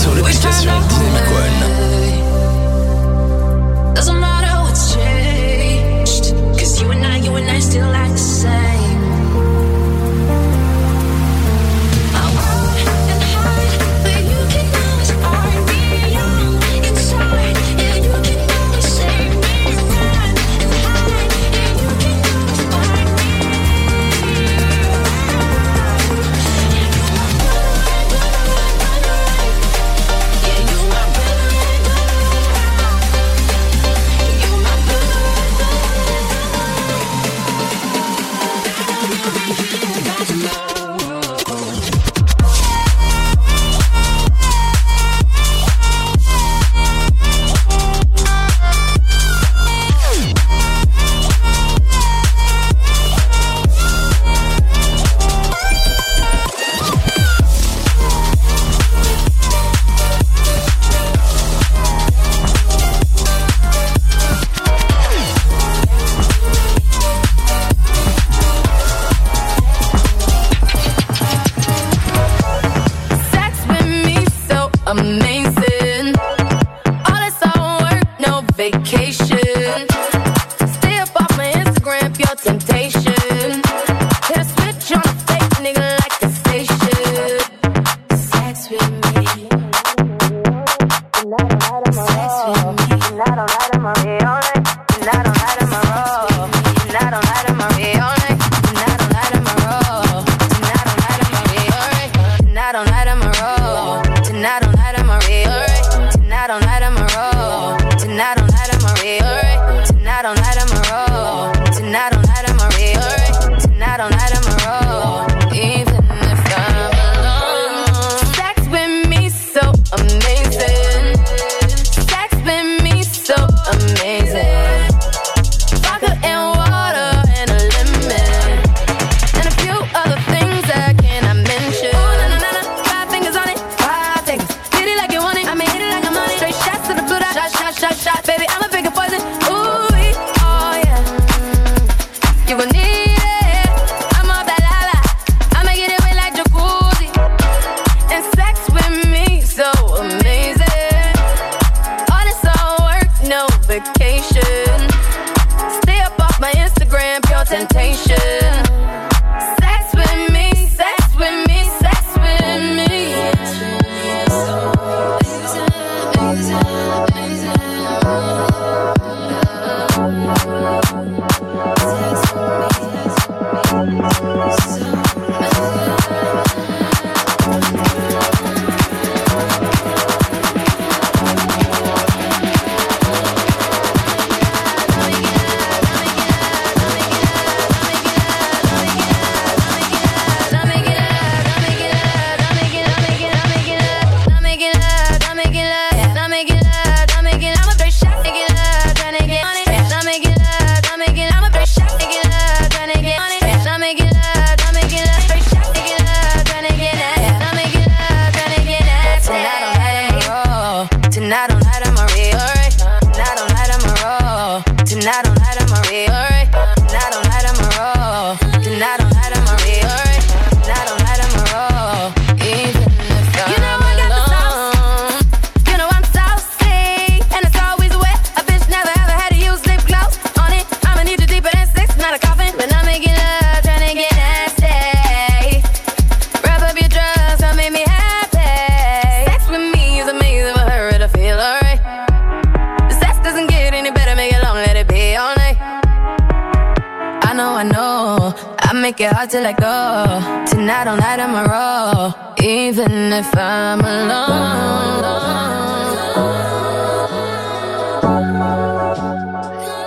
sur l'application.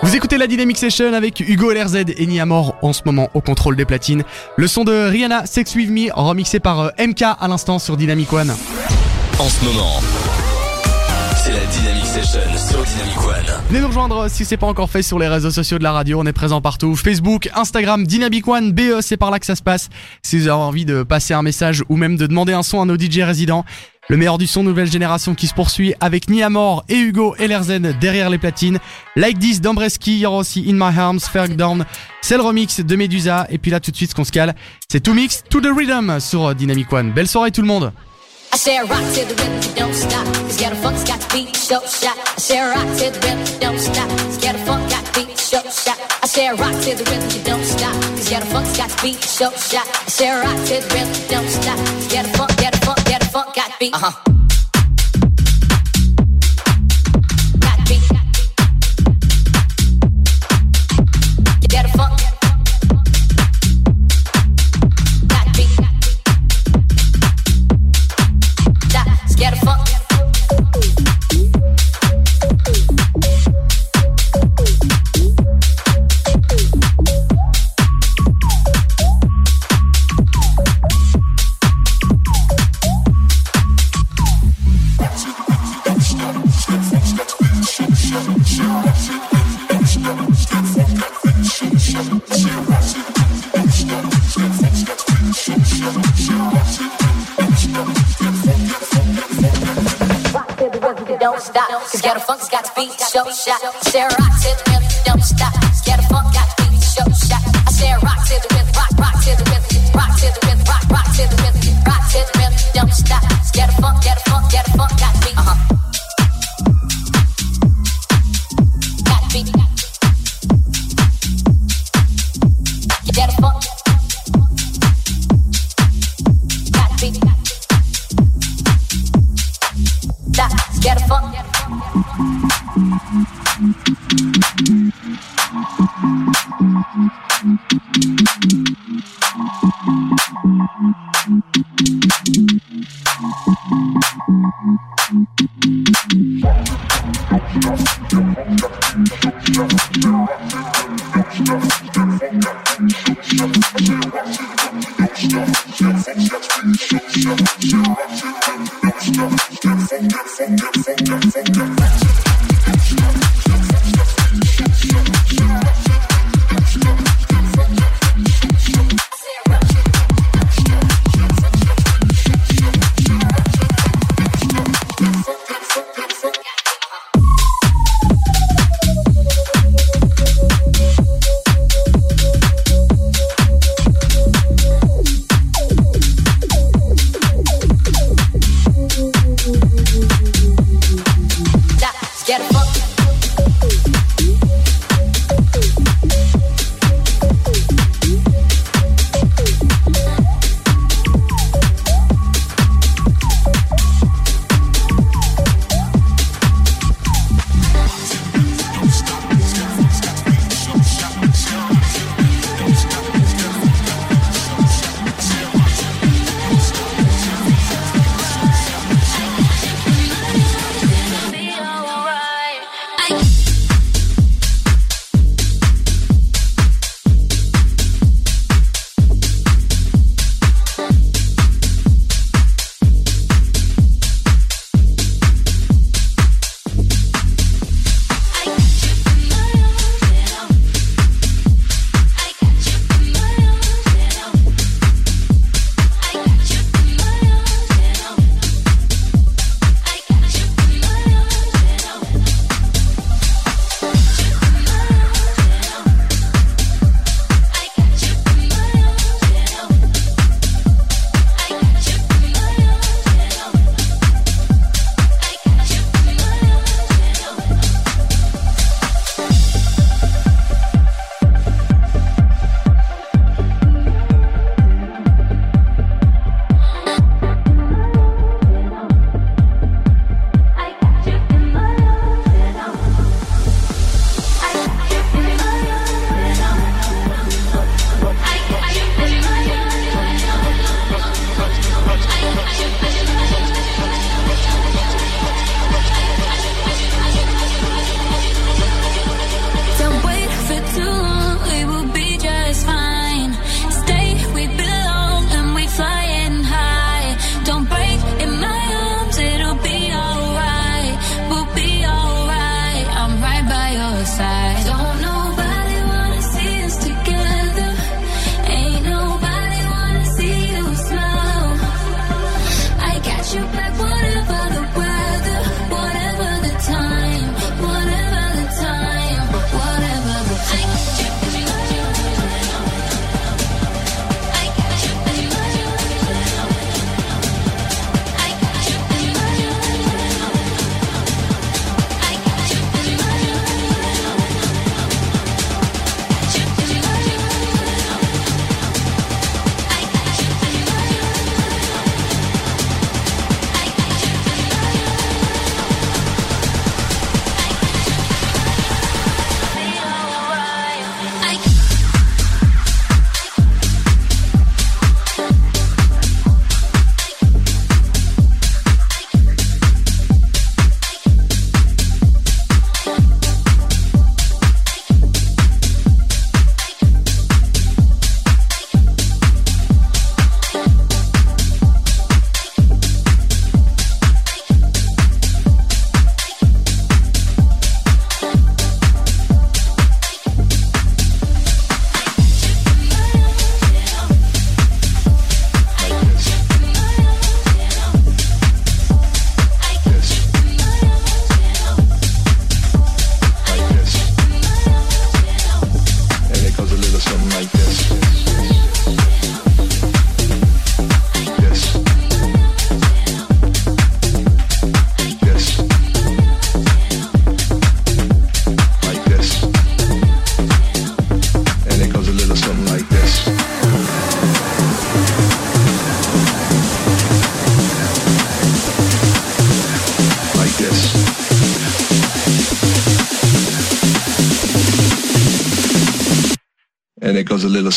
Vous écoutez la Dynamic Session avec Hugo LRZ et Niamor en ce moment au contrôle des platines. Le son de Rihanna Sex With Me remixé par euh, MK à l'instant sur Dynamic One. En ce moment, Venez nous rejoindre si c'est pas encore fait sur les réseaux sociaux de la radio. On est présent partout. Facebook, Instagram, Dynamic One, BE, c'est par là que ça se passe. Si vous avez envie de passer un message ou même de demander un son à nos DJ résidents, le meilleur du son nouvelle génération qui se poursuit avec Niamor et Hugo Ellerzen derrière les platines. Like This d'Ambreski, il y aura aussi In My Arms, Ferg Down, c'est le remix de Medusa. Et puis là tout de suite ce qu'on se cale, c'est tout mix, to the rhythm sur Dynamic One. Belle soirée tout le monde I say rock to the rhythm, you don't stop. Cause get a funk's got to beat show shot. I say rock to the rhythm, you don't stop. Cause get a funk got to beat show shot. I say rock to the rhythm, you don't stop. Cause get a funk's got to beat show shot. I say rock to the rhythm, you don't stop. Get a funk, get a funk, get a funk got to beat. Uh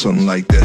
something like this.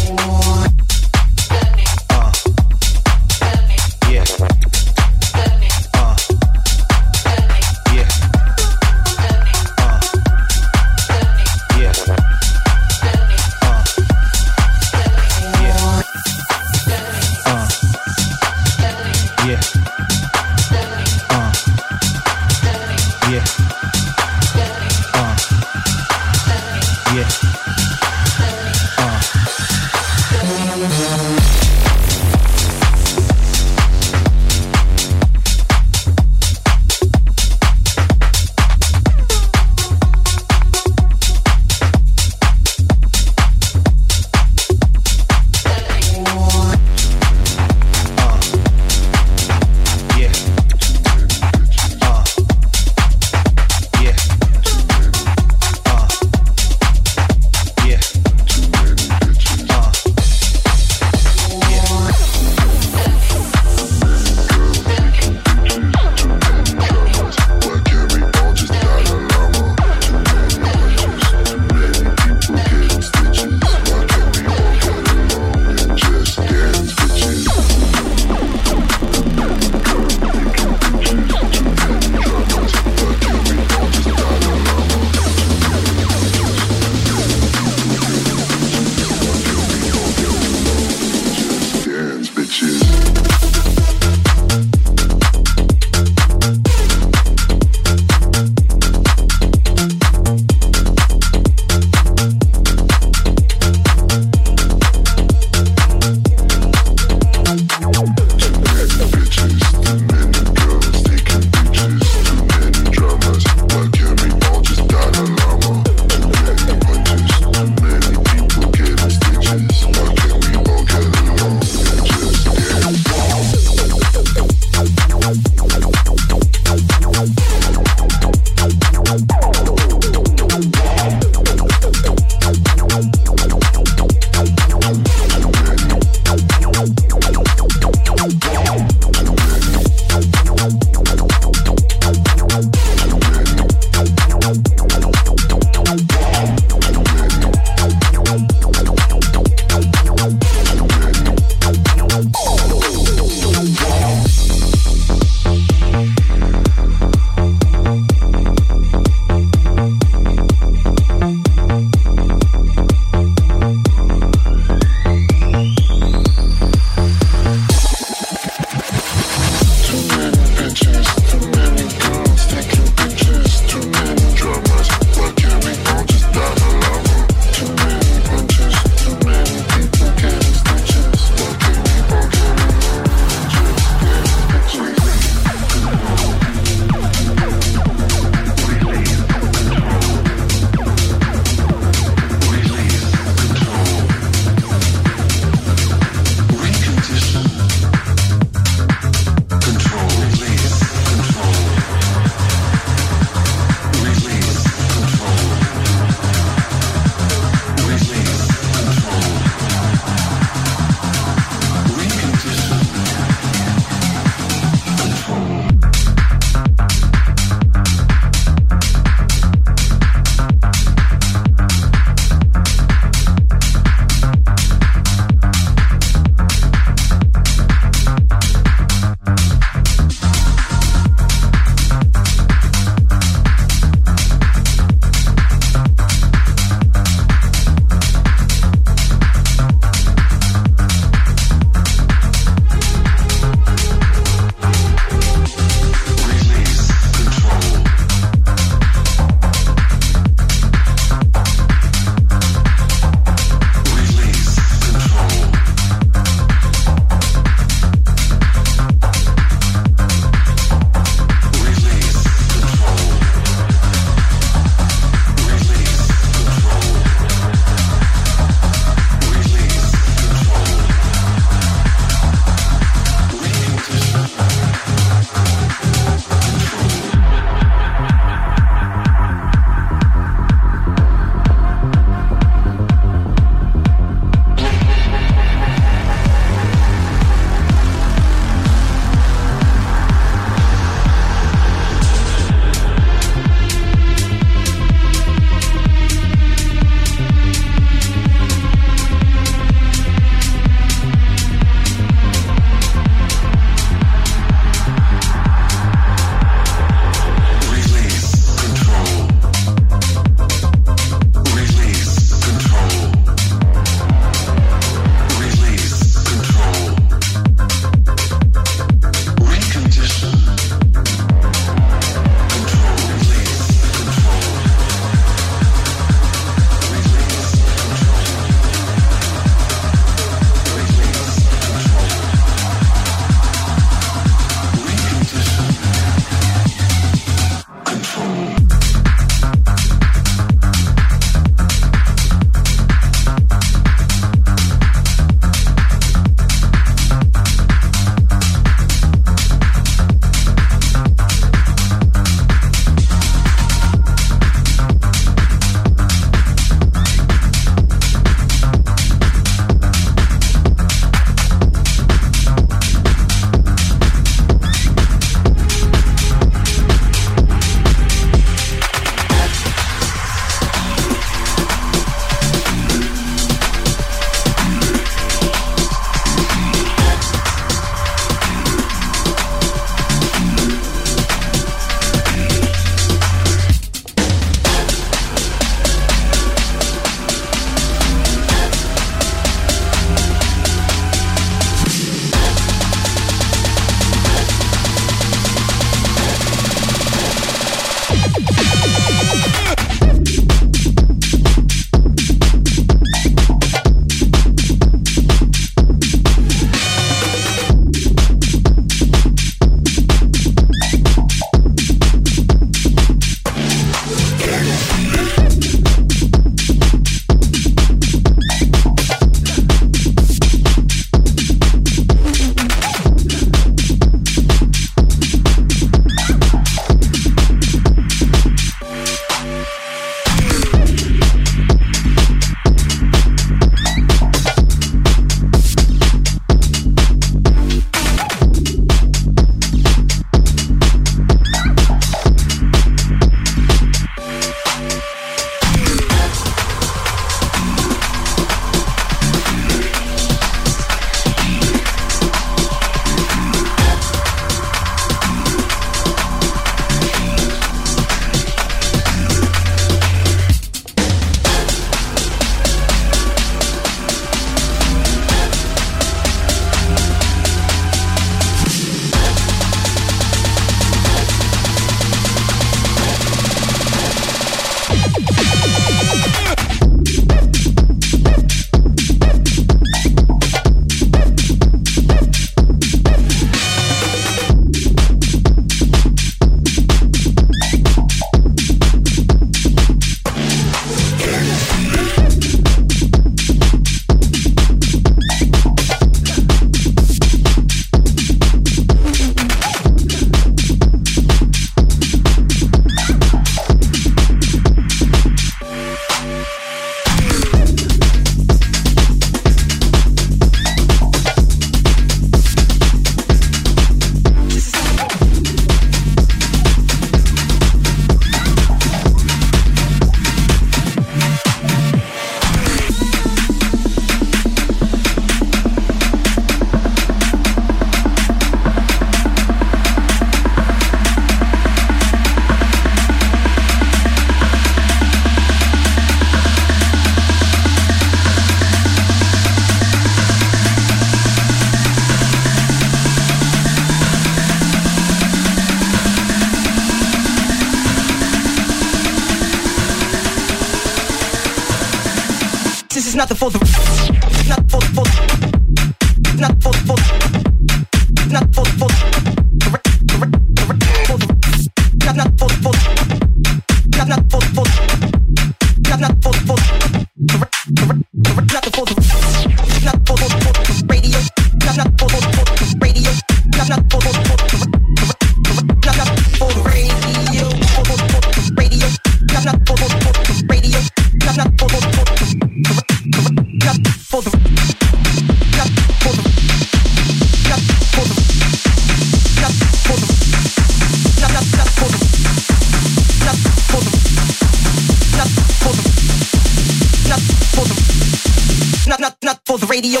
for the radio.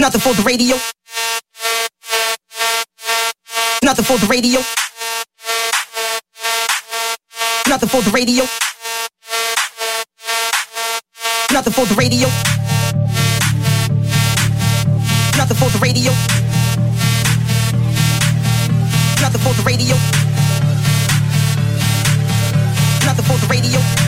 Nothing for the radio. Nothing for the radio. Nothing for the radio. Nothing for the radio. Nothing for the radio. Nothing for the radio. Nothing for the radio.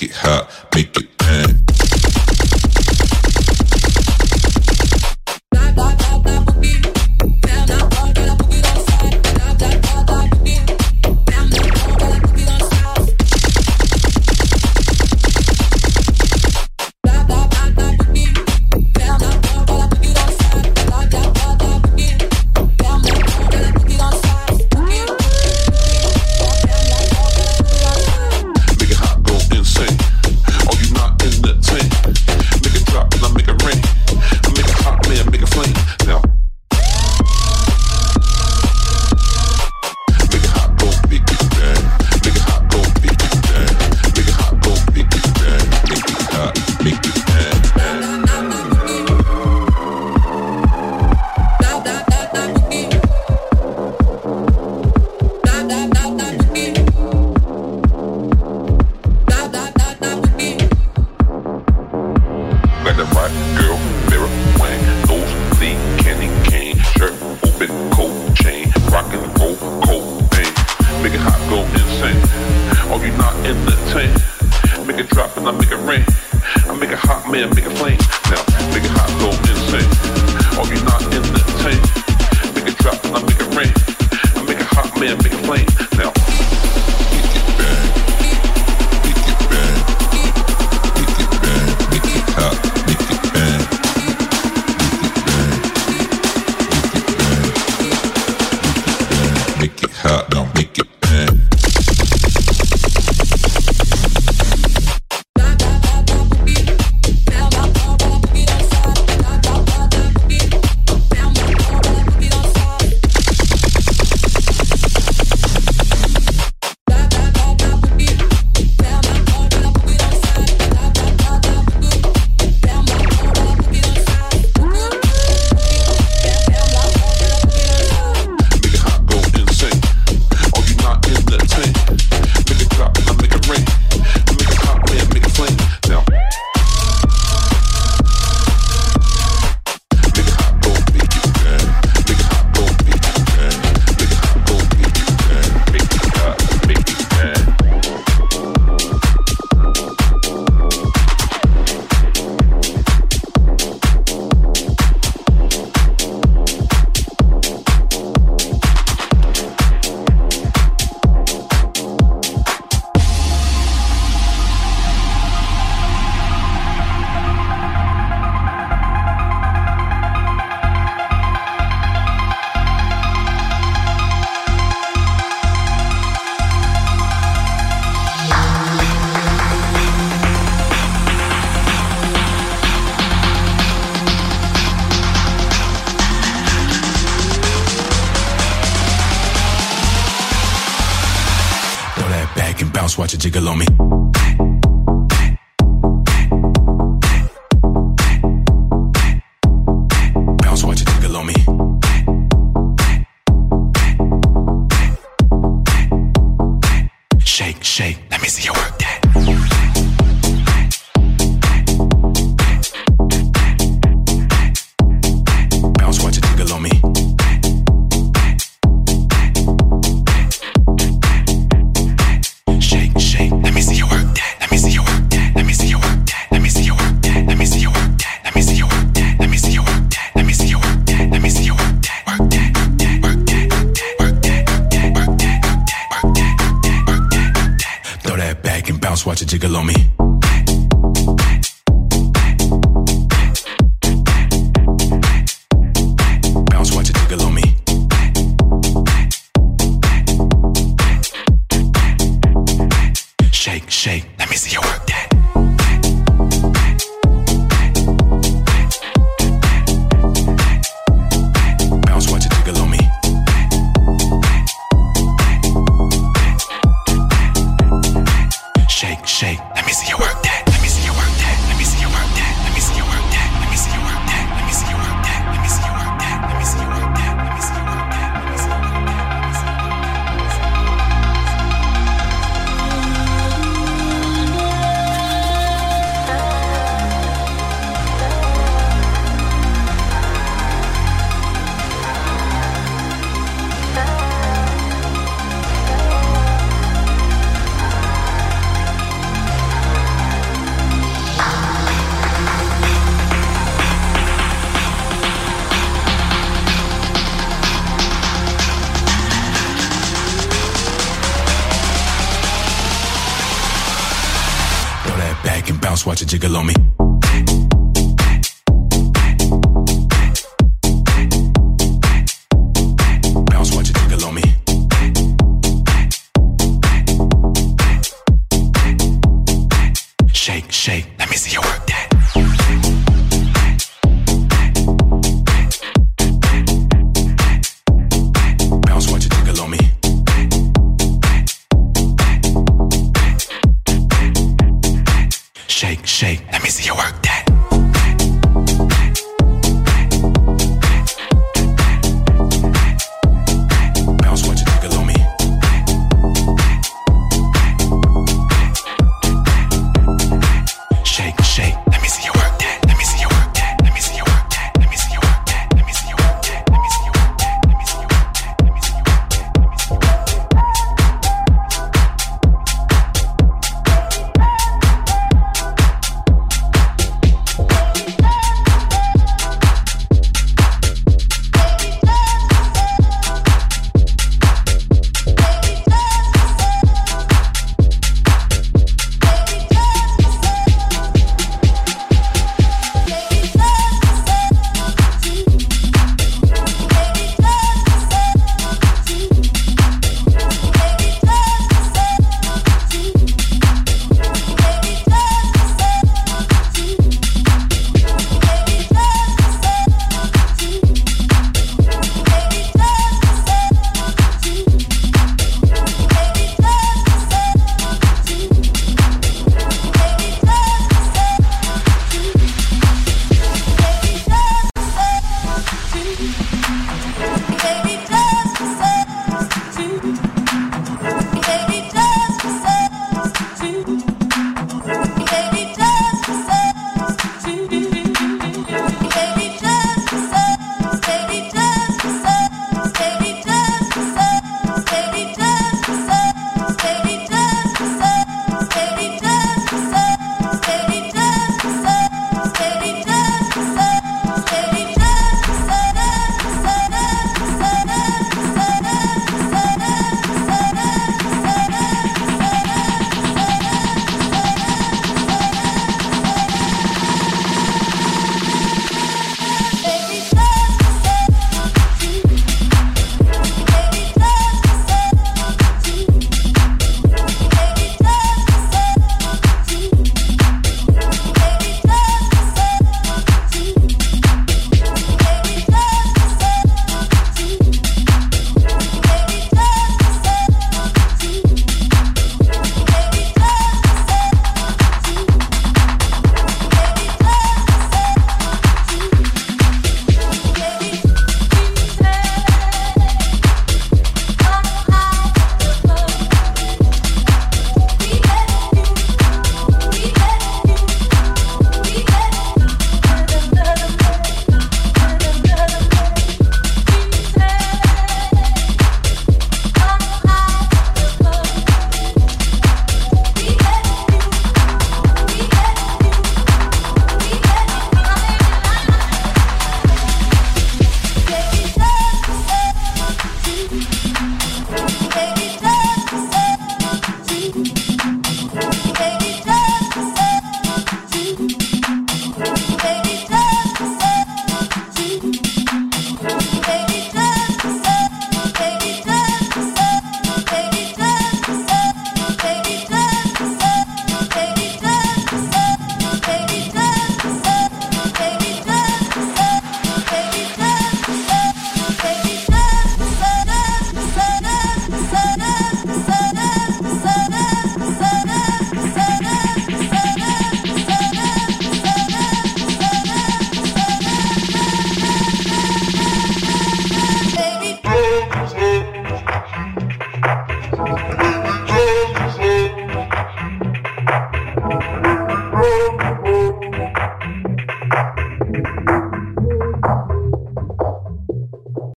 make it hot, make it bang. Shake, shake, let me see you work that.